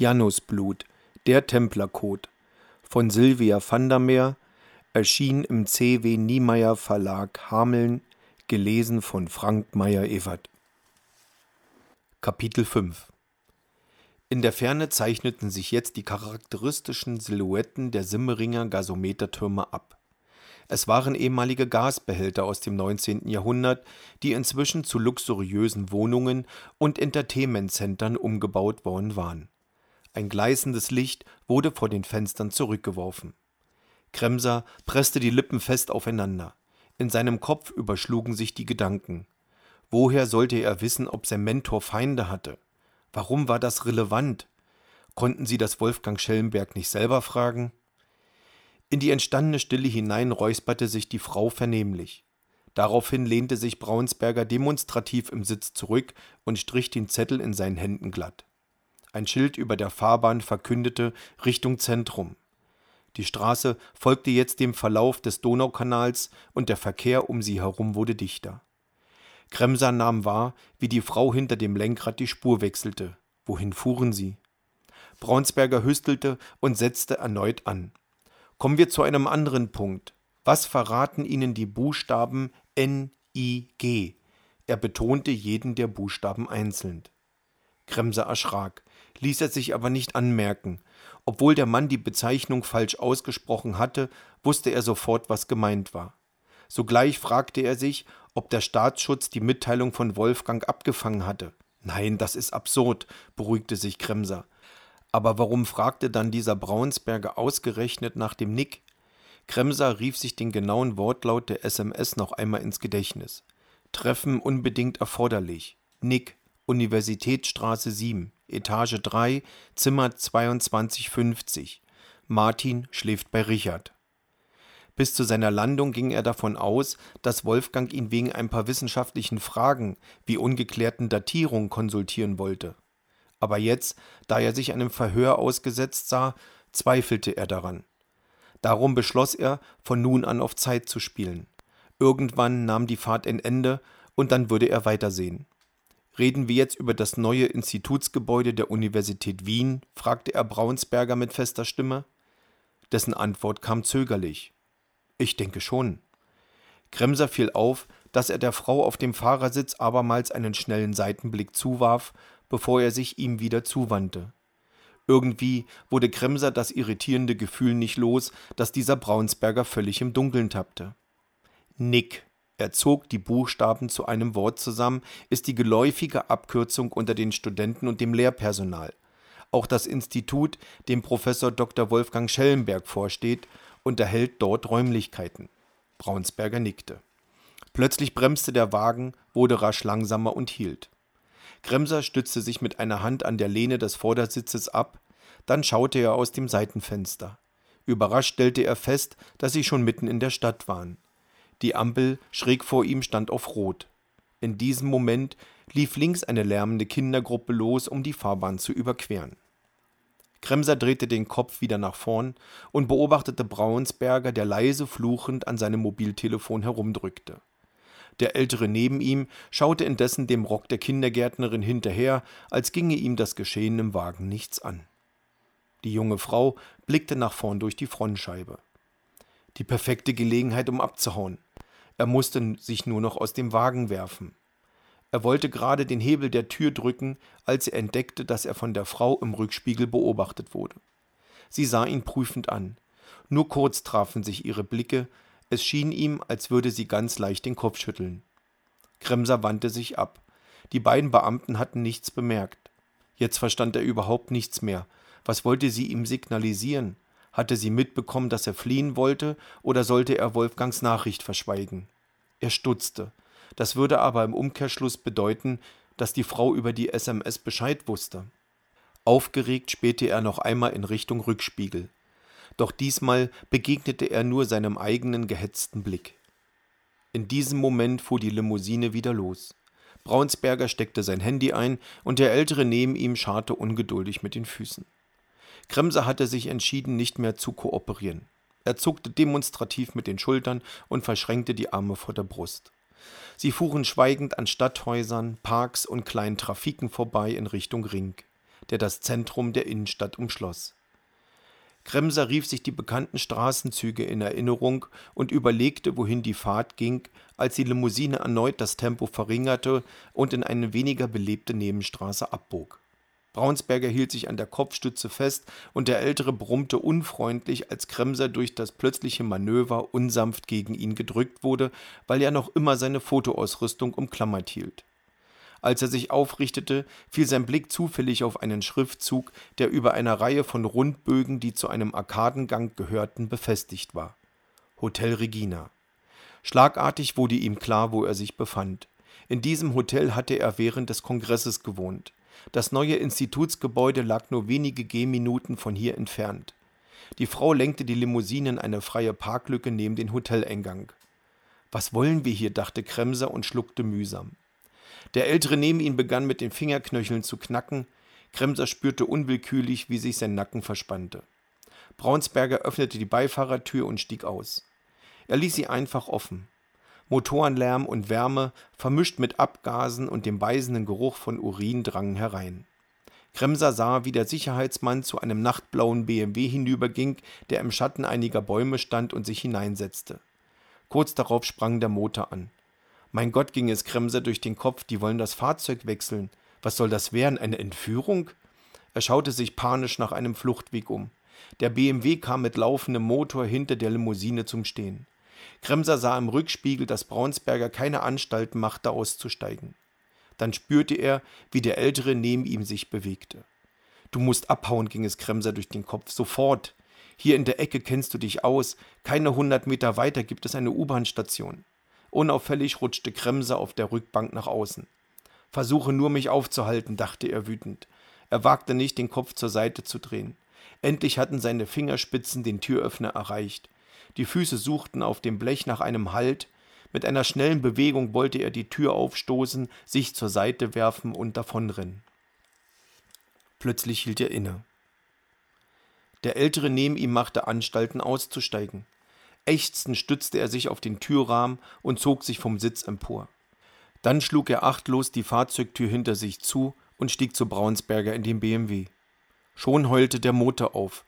Janusblut, der Templercode von Sylvia Vandermeer, erschien im C.W. Niemeyer Verlag Hameln, gelesen von Frank Meyer-Evert. Kapitel 5 In der Ferne zeichneten sich jetzt die charakteristischen Silhouetten der Simmeringer Gasometertürme ab. Es waren ehemalige Gasbehälter aus dem 19. Jahrhundert, die inzwischen zu luxuriösen Wohnungen und Entertainment-Centern umgebaut worden waren. Ein gleißendes Licht wurde vor den Fenstern zurückgeworfen. Kremser presste die Lippen fest aufeinander. In seinem Kopf überschlugen sich die Gedanken. Woher sollte er wissen, ob sein Mentor Feinde hatte? Warum war das relevant? Konnten sie das Wolfgang Schellenberg nicht selber fragen? In die entstandene Stille hinein räusperte sich die Frau vernehmlich. Daraufhin lehnte sich Braunsberger demonstrativ im Sitz zurück und strich den Zettel in seinen Händen glatt. Ein Schild über der Fahrbahn verkündete Richtung Zentrum. Die Straße folgte jetzt dem Verlauf des Donaukanals und der Verkehr um sie herum wurde dichter. Kremser nahm wahr, wie die Frau hinter dem Lenkrad die Spur wechselte. Wohin fuhren sie? Braunsberger hüstelte und setzte erneut an. Kommen wir zu einem anderen Punkt. Was verraten Ihnen die Buchstaben N, I, G? Er betonte jeden der Buchstaben einzeln. Kremser erschrak ließ er sich aber nicht anmerken. Obwohl der Mann die Bezeichnung falsch ausgesprochen hatte, wusste er sofort, was gemeint war. Sogleich fragte er sich, ob der Staatsschutz die Mitteilung von Wolfgang abgefangen hatte. Nein, das ist absurd, beruhigte sich Kremser. Aber warum fragte dann dieser Braunsberger ausgerechnet nach dem Nick? Kremser rief sich den genauen Wortlaut der SMS noch einmal ins Gedächtnis. Treffen unbedingt erforderlich. Nick, Universitätsstraße 7. Etage 3, Zimmer 2250. Martin schläft bei Richard. Bis zu seiner Landung ging er davon aus, dass Wolfgang ihn wegen ein paar wissenschaftlichen Fragen wie ungeklärten Datierungen konsultieren wollte. Aber jetzt, da er sich einem Verhör ausgesetzt sah, zweifelte er daran. Darum beschloss er, von nun an auf Zeit zu spielen. Irgendwann nahm die Fahrt ein Ende und dann würde er weitersehen. Reden wir jetzt über das neue Institutsgebäude der Universität Wien? fragte er Braunsberger mit fester Stimme. Dessen Antwort kam zögerlich. Ich denke schon. Kremser fiel auf, dass er der Frau auf dem Fahrersitz abermals einen schnellen Seitenblick zuwarf, bevor er sich ihm wieder zuwandte. Irgendwie wurde Kremser das irritierende Gefühl nicht los, dass dieser Braunsberger völlig im Dunkeln tappte. Nick, er zog die Buchstaben zu einem Wort zusammen, ist die geläufige Abkürzung unter den Studenten und dem Lehrpersonal. Auch das Institut, dem Professor Dr. Wolfgang Schellenberg vorsteht, unterhält dort Räumlichkeiten. Braunsberger nickte. Plötzlich bremste der Wagen, wurde rasch langsamer und hielt. Kremser stützte sich mit einer Hand an der Lehne des Vordersitzes ab, dann schaute er aus dem Seitenfenster. Überrascht stellte er fest, dass sie schon mitten in der Stadt waren. Die Ampel schräg vor ihm stand auf Rot. In diesem Moment lief links eine lärmende Kindergruppe los, um die Fahrbahn zu überqueren. Kremser drehte den Kopf wieder nach vorn und beobachtete Braunsberger, der leise fluchend an seinem Mobiltelefon herumdrückte. Der Ältere neben ihm schaute indessen dem Rock der Kindergärtnerin hinterher, als ginge ihm das Geschehen im Wagen nichts an. Die junge Frau blickte nach vorn durch die Frontscheibe. Die perfekte Gelegenheit, um abzuhauen. Er musste sich nur noch aus dem Wagen werfen. Er wollte gerade den Hebel der Tür drücken, als er entdeckte, dass er von der Frau im Rückspiegel beobachtet wurde. Sie sah ihn prüfend an. Nur kurz trafen sich ihre Blicke, es schien ihm, als würde sie ganz leicht den Kopf schütteln. Kremser wandte sich ab. Die beiden Beamten hatten nichts bemerkt. Jetzt verstand er überhaupt nichts mehr. Was wollte sie ihm signalisieren? Hatte sie mitbekommen, dass er fliehen wollte, oder sollte er Wolfgangs Nachricht verschweigen? Er stutzte. Das würde aber im Umkehrschluss bedeuten, dass die Frau über die SMS Bescheid wusste. Aufgeregt spähte er noch einmal in Richtung Rückspiegel. Doch diesmal begegnete er nur seinem eigenen gehetzten Blick. In diesem Moment fuhr die Limousine wieder los. Braunsberger steckte sein Handy ein und der Ältere neben ihm scharrte ungeduldig mit den Füßen. Kremser hatte sich entschieden, nicht mehr zu kooperieren. Er zuckte demonstrativ mit den Schultern und verschränkte die Arme vor der Brust. Sie fuhren schweigend an Stadthäusern, Parks und kleinen Trafiken vorbei in Richtung Ring. der das Zentrum der Innenstadt umschloss. Kremser rief sich die bekannten Straßenzüge in Erinnerung und überlegte, wohin die Fahrt ging, als die Limousine erneut das Tempo verringerte und in eine weniger belebte Nebenstraße abbog. Braunsberger hielt sich an der Kopfstütze fest und der Ältere brummte unfreundlich, als Kremser durch das plötzliche Manöver unsanft gegen ihn gedrückt wurde, weil er noch immer seine Fotoausrüstung umklammert hielt. Als er sich aufrichtete, fiel sein Blick zufällig auf einen Schriftzug, der über einer Reihe von Rundbögen, die zu einem Arkadengang gehörten, befestigt war. Hotel Regina. Schlagartig wurde ihm klar, wo er sich befand. In diesem Hotel hatte er während des Kongresses gewohnt. Das neue Institutsgebäude lag nur wenige Gehminuten von hier entfernt. Die Frau lenkte die Limousine in eine freie Parklücke neben den Hoteleingang. Was wollen wir hier? dachte Kremser und schluckte mühsam. Der Ältere neben ihm begann mit den Fingerknöcheln zu knacken. Kremser spürte unwillkürlich, wie sich sein Nacken verspannte. Braunsberger öffnete die Beifahrertür und stieg aus. Er ließ sie einfach offen. Motorenlärm und Wärme, vermischt mit Abgasen und dem beißenden Geruch von Urin drangen herein. Kremser sah, wie der Sicherheitsmann zu einem nachtblauen BMW hinüberging, der im Schatten einiger Bäume stand und sich hineinsetzte. Kurz darauf sprang der Motor an. Mein Gott ging es Kremser durch den Kopf, die wollen das Fahrzeug wechseln. Was soll das werden? Eine Entführung? Er schaute sich panisch nach einem Fluchtweg um. Der BMW kam mit laufendem Motor hinter der Limousine zum Stehen. Kremser sah im Rückspiegel, dass Braunsberger keine Anstalten machte, auszusteigen. Dann spürte er, wie der Ältere neben ihm sich bewegte. Du musst abhauen, ging es Kremser durch den Kopf. Sofort. Hier in der Ecke kennst du dich aus. Keine hundert Meter weiter gibt es eine U-Bahn-Station. Unauffällig rutschte Kremser auf der Rückbank nach außen. Versuche nur, mich aufzuhalten, dachte er wütend. Er wagte nicht, den Kopf zur Seite zu drehen. Endlich hatten seine Fingerspitzen den Türöffner erreicht. Die Füße suchten auf dem Blech nach einem Halt. Mit einer schnellen Bewegung wollte er die Tür aufstoßen, sich zur Seite werfen und davonrennen. Plötzlich hielt er inne. Der Ältere neben ihm machte Anstalten auszusteigen. Ächzend stützte er sich auf den Türrahmen und zog sich vom Sitz empor. Dann schlug er achtlos die Fahrzeugtür hinter sich zu und stieg zu Braunsberger in den BMW. Schon heulte der Motor auf.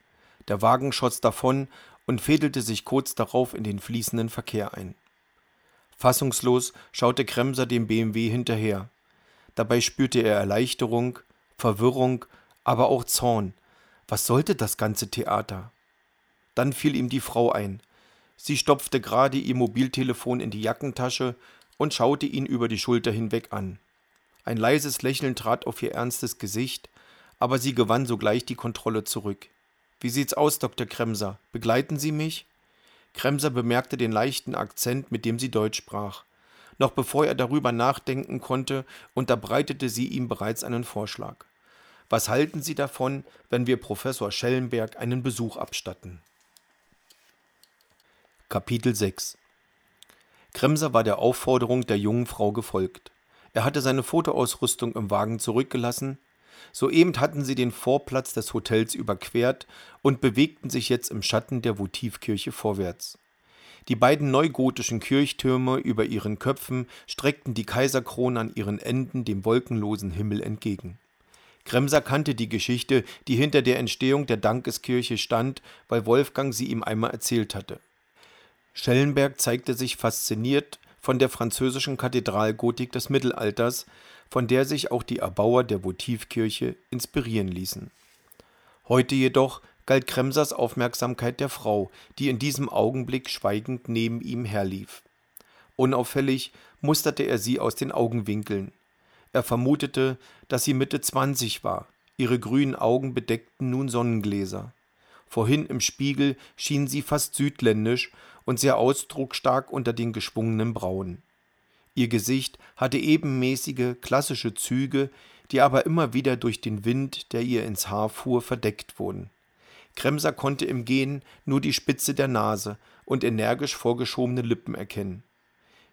Der Wagen schoss davon und fädelte sich kurz darauf in den fließenden Verkehr ein. Fassungslos schaute Kremser dem BMW hinterher. Dabei spürte er Erleichterung, Verwirrung, aber auch Zorn. Was sollte das ganze Theater? Dann fiel ihm die Frau ein, Sie stopfte gerade ihr Mobiltelefon in die Jackentasche und schaute ihn über die Schulter hinweg an. Ein leises Lächeln trat auf ihr ernstes Gesicht, aber sie gewann sogleich die Kontrolle zurück. Wie sieht's aus, Dr. Kremser? Begleiten Sie mich? Kremser bemerkte den leichten Akzent, mit dem sie Deutsch sprach. Noch bevor er darüber nachdenken konnte, unterbreitete sie ihm bereits einen Vorschlag. Was halten Sie davon, wenn wir Professor Schellenberg einen Besuch abstatten? Kapitel 6 Kremser war der Aufforderung der jungen Frau gefolgt. Er hatte seine Fotoausrüstung im Wagen zurückgelassen. Soeben hatten sie den Vorplatz des Hotels überquert und bewegten sich jetzt im Schatten der Votivkirche vorwärts. Die beiden neugotischen Kirchtürme über ihren Köpfen streckten die Kaiserkrone an ihren Enden dem wolkenlosen Himmel entgegen. Kremser kannte die Geschichte, die hinter der Entstehung der Dankeskirche stand, weil Wolfgang sie ihm einmal erzählt hatte. Schellenberg zeigte sich fasziniert von der französischen Kathedralgotik des Mittelalters, von der sich auch die Erbauer der Votivkirche inspirieren ließen. Heute jedoch galt Kremsers Aufmerksamkeit der Frau, die in diesem Augenblick schweigend neben ihm herlief. Unauffällig musterte er sie aus den Augenwinkeln. Er vermutete, dass sie Mitte zwanzig war. Ihre grünen Augen bedeckten nun Sonnengläser. Vorhin im Spiegel schien sie fast südländisch und sehr ausdrucksstark unter den geschwungenen Brauen. Ihr Gesicht hatte ebenmäßige, klassische Züge, die aber immer wieder durch den Wind, der ihr ins Haar fuhr, verdeckt wurden. Kremser konnte im Gehen nur die Spitze der Nase und energisch vorgeschobene Lippen erkennen.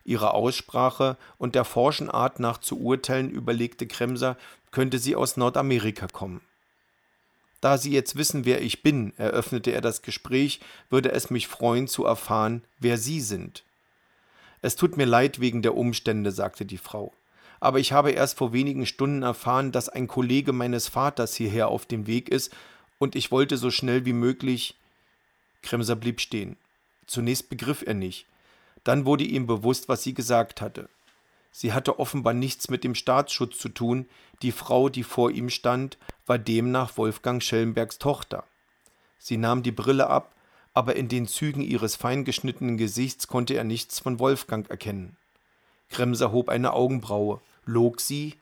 Ihre Aussprache und der forschen Art nach zu urteilen, überlegte Kremser, könnte sie aus Nordamerika kommen. Da Sie jetzt wissen, wer ich bin, eröffnete er das Gespräch, würde es mich freuen zu erfahren, wer Sie sind. Es tut mir leid wegen der Umstände, sagte die Frau. aber ich habe erst vor wenigen Stunden erfahren, dass ein Kollege meines Vaters hierher auf dem Weg ist, und ich wollte so schnell wie möglich. Kremser blieb stehen. Zunächst begriff er nicht. Dann wurde ihm bewusst, was sie gesagt hatte. Sie hatte offenbar nichts mit dem Staatsschutz zu tun. Die Frau, die vor ihm stand, war demnach Wolfgang Schellenbergs Tochter. Sie nahm die Brille ab, aber in den Zügen ihres feingeschnittenen Gesichts konnte er nichts von Wolfgang erkennen. Kremser hob eine Augenbraue. Log sie?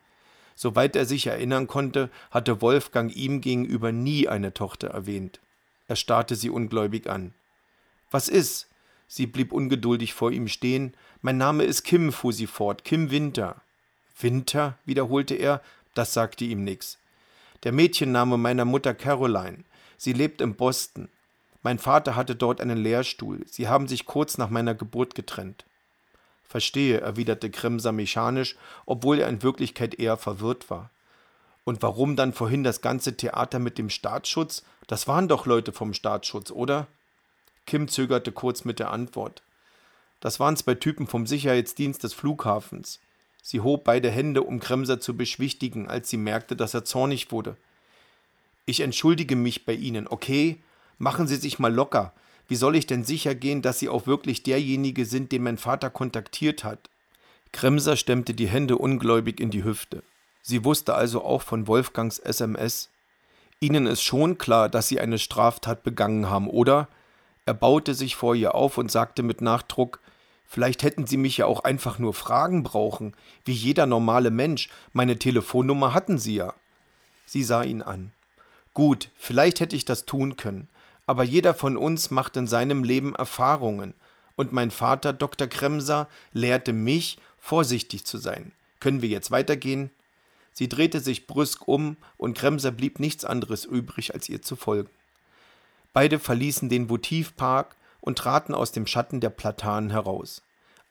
Soweit er sich erinnern konnte, hatte Wolfgang ihm gegenüber nie eine Tochter erwähnt. Er starrte sie ungläubig an. Was ist? Sie blieb ungeduldig vor ihm stehen. Mein Name ist Kim, fuhr sie fort. Kim Winter. Winter? wiederholte er. Das sagte ihm nichts. Der Mädchenname meiner Mutter Caroline. Sie lebt in Boston. Mein Vater hatte dort einen Lehrstuhl. Sie haben sich kurz nach meiner Geburt getrennt. Verstehe, erwiderte Kremser mechanisch, obwohl er in Wirklichkeit eher verwirrt war. Und warum dann vorhin das ganze Theater mit dem Staatsschutz? Das waren doch Leute vom Staatsschutz, oder? Kim zögerte kurz mit der Antwort. Das waren zwei Typen vom Sicherheitsdienst des Flughafens. Sie hob beide Hände, um Kremser zu beschwichtigen, als sie merkte, dass er zornig wurde. Ich entschuldige mich bei Ihnen, okay? Machen Sie sich mal locker. Wie soll ich denn sicher gehen, dass Sie auch wirklich derjenige sind, den mein Vater kontaktiert hat? Kremser stemmte die Hände ungläubig in die Hüfte. Sie wusste also auch von Wolfgangs SMS. Ihnen ist schon klar, dass Sie eine Straftat begangen haben, oder? Er baute sich vor ihr auf und sagte mit Nachdruck, Vielleicht hätten Sie mich ja auch einfach nur fragen brauchen, wie jeder normale Mensch. Meine Telefonnummer hatten Sie ja. Sie sah ihn an. Gut, vielleicht hätte ich das tun können, aber jeder von uns macht in seinem Leben Erfahrungen, und mein Vater, Dr. Kremser, lehrte mich, vorsichtig zu sein. Können wir jetzt weitergehen? Sie drehte sich brüsk um, und Kremser blieb nichts anderes übrig, als ihr zu folgen. Beide verließen den Votivpark und traten aus dem Schatten der Platanen heraus.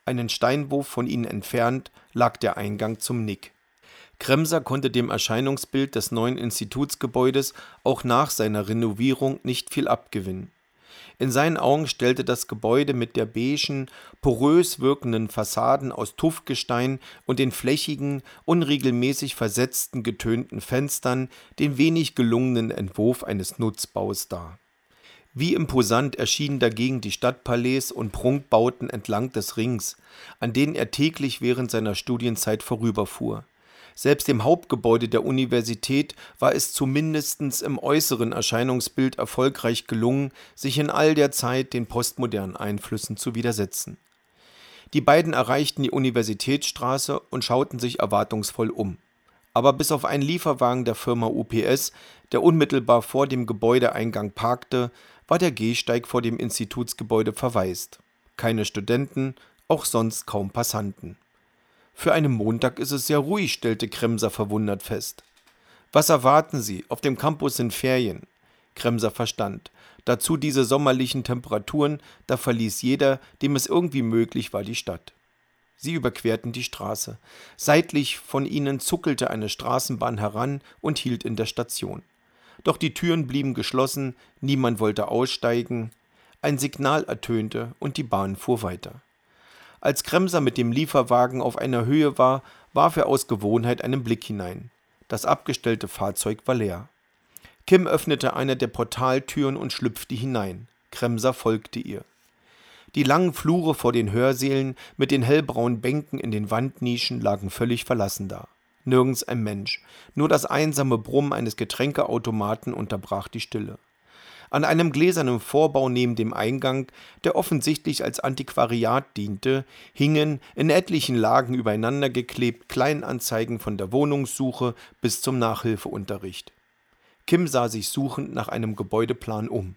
Einen Steinwurf von ihnen entfernt lag der Eingang zum Nick. Kremser konnte dem Erscheinungsbild des neuen Institutsgebäudes auch nach seiner Renovierung nicht viel abgewinnen. In seinen Augen stellte das Gebäude mit der beigen, porös wirkenden Fassaden aus Tuffgestein und den flächigen, unregelmäßig versetzten, getönten Fenstern den wenig gelungenen Entwurf eines Nutzbaus dar. Wie imposant erschienen dagegen die Stadtpalais und Prunkbauten entlang des Rings, an denen er täglich während seiner Studienzeit vorüberfuhr. Selbst dem Hauptgebäude der Universität war es zumindest im äußeren Erscheinungsbild erfolgreich gelungen, sich in all der Zeit den postmodernen Einflüssen zu widersetzen. Die beiden erreichten die Universitätsstraße und schauten sich erwartungsvoll um. Aber bis auf einen Lieferwagen der Firma UPS, der unmittelbar vor dem Gebäudeeingang parkte, war der Gehsteig vor dem Institutsgebäude verwaist. Keine Studenten, auch sonst kaum Passanten. Für einen Montag ist es sehr ruhig, stellte Kremser verwundert fest. Was erwarten Sie? Auf dem Campus sind Ferien. Kremser verstand. Dazu diese sommerlichen Temperaturen, da verließ jeder, dem es irgendwie möglich war, die Stadt. Sie überquerten die Straße. Seitlich von ihnen zuckelte eine Straßenbahn heran und hielt in der Station. Doch die Türen blieben geschlossen, niemand wollte aussteigen. Ein Signal ertönte und die Bahn fuhr weiter. Als Kremser mit dem Lieferwagen auf einer Höhe war, warf er aus Gewohnheit einen Blick hinein. Das abgestellte Fahrzeug war leer. Kim öffnete eine der Portaltüren und schlüpfte hinein. Kremser folgte ihr. Die langen Flure vor den Hörsälen mit den hellbraunen Bänken in den Wandnischen lagen völlig verlassen da nirgends ein Mensch, nur das einsame Brummen eines Getränkeautomaten unterbrach die Stille. An einem gläsernen Vorbau neben dem Eingang, der offensichtlich als Antiquariat diente, hingen in etlichen Lagen übereinander geklebt Kleinanzeigen von der Wohnungssuche bis zum Nachhilfeunterricht. Kim sah sich suchend nach einem Gebäudeplan um.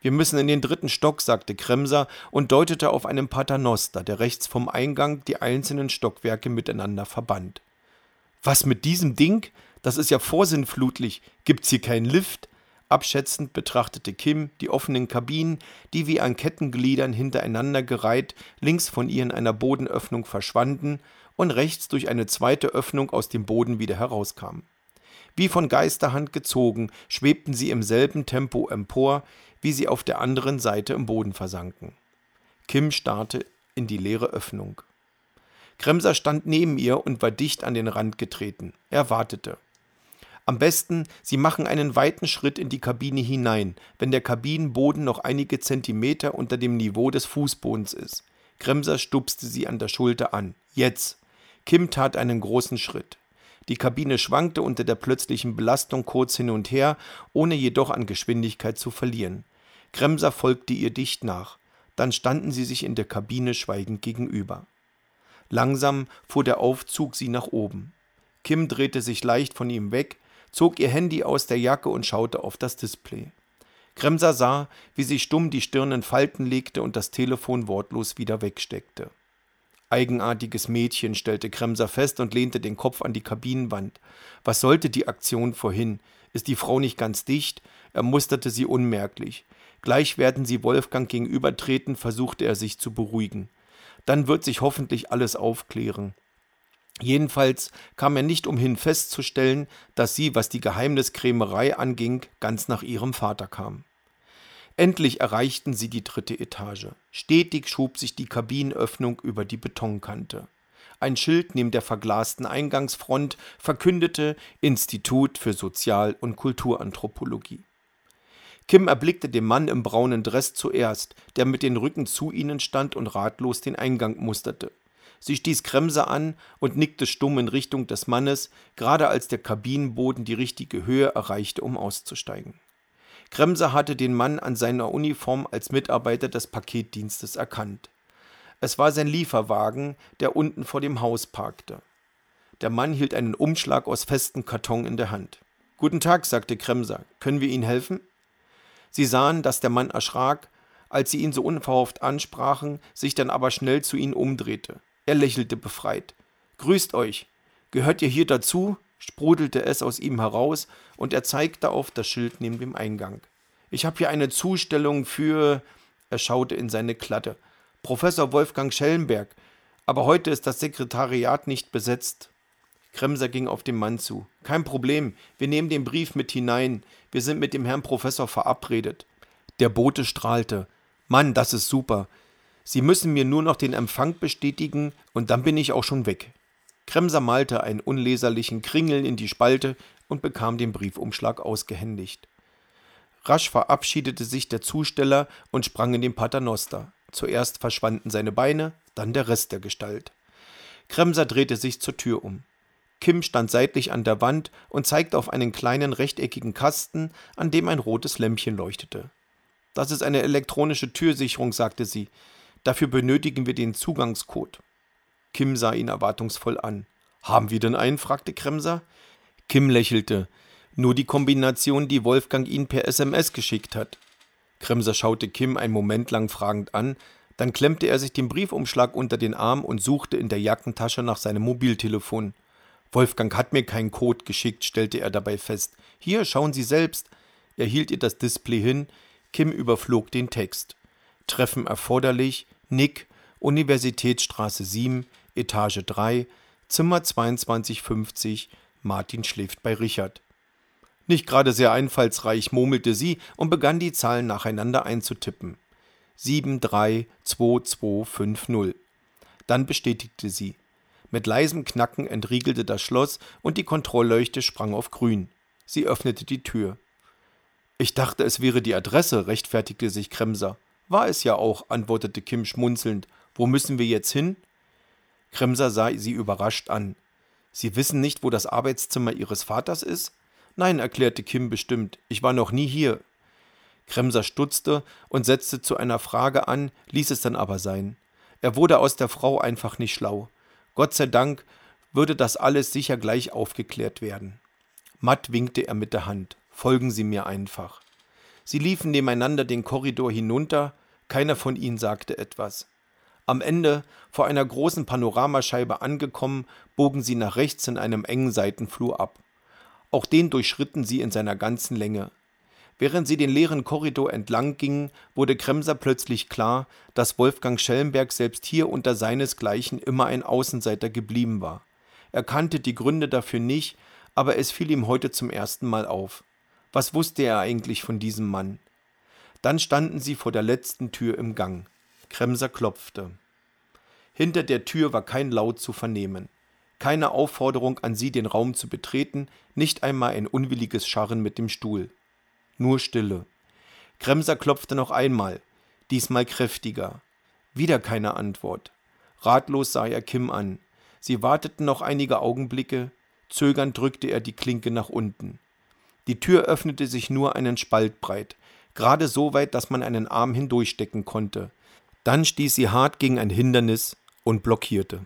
Wir müssen in den dritten Stock, sagte Kremser und deutete auf einen Paternoster, der rechts vom Eingang die einzelnen Stockwerke miteinander verband. Was mit diesem Ding? Das ist ja vorsinnflutlich. Gibt's hier keinen Lift? Abschätzend betrachtete Kim die offenen Kabinen, die wie an Kettengliedern hintereinander gereiht links von ihr in einer Bodenöffnung verschwanden und rechts durch eine zweite Öffnung aus dem Boden wieder herauskamen. Wie von Geisterhand gezogen, schwebten sie im selben Tempo empor, wie sie auf der anderen Seite im Boden versanken. Kim starrte in die leere Öffnung. Kremser stand neben ihr und war dicht an den Rand getreten. Er wartete. Am besten, Sie machen einen weiten Schritt in die Kabine hinein, wenn der Kabinenboden noch einige Zentimeter unter dem Niveau des Fußbodens ist. Kremser stupste sie an der Schulter an. Jetzt. Kim tat einen großen Schritt. Die Kabine schwankte unter der plötzlichen Belastung kurz hin und her, ohne jedoch an Geschwindigkeit zu verlieren. Kremser folgte ihr dicht nach. Dann standen sie sich in der Kabine schweigend gegenüber. Langsam fuhr der Aufzug sie nach oben. Kim drehte sich leicht von ihm weg, zog ihr Handy aus der Jacke und schaute auf das Display. Kremser sah, wie sie stumm die Stirn in Falten legte und das Telefon wortlos wieder wegsteckte. Eigenartiges Mädchen, stellte Kremser fest und lehnte den Kopf an die Kabinenwand. Was sollte die Aktion vorhin? Ist die Frau nicht ganz dicht? Er musterte sie unmerklich. Gleich werden sie Wolfgang gegenübertreten, versuchte er sich zu beruhigen. Dann wird sich hoffentlich alles aufklären. Jedenfalls kam er nicht umhin festzustellen, dass sie, was die Geheimniskrämerei anging, ganz nach ihrem Vater kam. Endlich erreichten sie die dritte Etage. Stetig schob sich die Kabinenöffnung über die Betonkante. Ein Schild neben der verglasten Eingangsfront verkündete Institut für Sozial- und Kulturanthropologie. Kim erblickte den Mann im braunen Dress zuerst, der mit den Rücken zu ihnen stand und ratlos den Eingang musterte. Sie stieß Kremse an und nickte stumm in Richtung des Mannes, gerade als der Kabinenboden die richtige Höhe erreichte, um auszusteigen. Kremse hatte den Mann an seiner Uniform als Mitarbeiter des Paketdienstes erkannt. Es war sein Lieferwagen, der unten vor dem Haus parkte. Der Mann hielt einen Umschlag aus festem Karton in der Hand. Guten Tag, sagte Kremser. Können wir Ihnen helfen? Sie sahen, dass der Mann erschrak, als sie ihn so unverhofft ansprachen, sich dann aber schnell zu ihnen umdrehte. Er lächelte befreit. Grüßt euch. Gehört ihr hier dazu? sprudelte es aus ihm heraus, und er zeigte auf das Schild neben dem Eingang. Ich habe hier eine Zustellung für. Er schaute in seine Klatte. Professor Wolfgang Schellenberg. Aber heute ist das Sekretariat nicht besetzt. Kremser ging auf den Mann zu. Kein Problem, wir nehmen den Brief mit hinein. Wir sind mit dem Herrn Professor verabredet. Der Bote strahlte. Mann, das ist super. Sie müssen mir nur noch den Empfang bestätigen und dann bin ich auch schon weg. Kremser malte einen unleserlichen Kringel in die Spalte und bekam den Briefumschlag ausgehändigt. Rasch verabschiedete sich der Zusteller und sprang in den Paternoster. Zuerst verschwanden seine Beine, dann der Rest der Gestalt. Kremser drehte sich zur Tür um. Kim stand seitlich an der Wand und zeigte auf einen kleinen rechteckigen Kasten, an dem ein rotes Lämpchen leuchtete. Das ist eine elektronische Türsicherung, sagte sie. Dafür benötigen wir den Zugangscode. Kim sah ihn erwartungsvoll an. Haben wir denn einen? fragte Kremser. Kim lächelte. Nur die Kombination, die Wolfgang ihn per SMS geschickt hat. Kremser schaute Kim einen Moment lang fragend an, dann klemmte er sich den Briefumschlag unter den Arm und suchte in der Jackentasche nach seinem Mobiltelefon. Wolfgang hat mir keinen Code geschickt, stellte er dabei fest. Hier, schauen Sie selbst. Er hielt ihr das Display hin. Kim überflog den Text. Treffen erforderlich, Nick, Universitätsstraße 7, Etage 3, Zimmer 2250, Martin schläft bei Richard. Nicht gerade sehr einfallsreich, murmelte sie und begann die Zahlen nacheinander einzutippen. 732250. Dann bestätigte sie. Mit leisem Knacken entriegelte das Schloss und die Kontrollleuchte sprang auf grün. Sie öffnete die Tür. Ich dachte, es wäre die Adresse, rechtfertigte sich Kremser. War es ja auch, antwortete Kim schmunzelnd. Wo müssen wir jetzt hin? Kremser sah sie überrascht an. Sie wissen nicht, wo das Arbeitszimmer Ihres Vaters ist? Nein, erklärte Kim bestimmt. Ich war noch nie hier. Kremser stutzte und setzte zu einer Frage an, ließ es dann aber sein. Er wurde aus der Frau einfach nicht schlau. Gott sei Dank würde das alles sicher gleich aufgeklärt werden. Matt winkte er mit der Hand. Folgen Sie mir einfach. Sie liefen nebeneinander den Korridor hinunter, keiner von ihnen sagte etwas. Am Ende, vor einer großen Panoramascheibe angekommen, bogen sie nach rechts in einem engen Seitenflur ab. Auch den durchschritten sie in seiner ganzen Länge. Während sie den leeren Korridor entlang gingen, wurde Kremser plötzlich klar, dass Wolfgang Schellenberg selbst hier unter seinesgleichen immer ein Außenseiter geblieben war. Er kannte die Gründe dafür nicht, aber es fiel ihm heute zum ersten Mal auf. Was wusste er eigentlich von diesem Mann? Dann standen sie vor der letzten Tür im Gang. Kremser klopfte. Hinter der Tür war kein Laut zu vernehmen. Keine Aufforderung an sie, den Raum zu betreten, nicht einmal ein unwilliges Scharren mit dem Stuhl. Nur Stille. Kremser klopfte noch einmal, diesmal kräftiger. Wieder keine Antwort. Ratlos sah er Kim an. Sie warteten noch einige Augenblicke, zögernd drückte er die Klinke nach unten. Die Tür öffnete sich nur einen Spalt breit, gerade so weit, dass man einen Arm hindurchstecken konnte. Dann stieß sie hart gegen ein Hindernis und blockierte.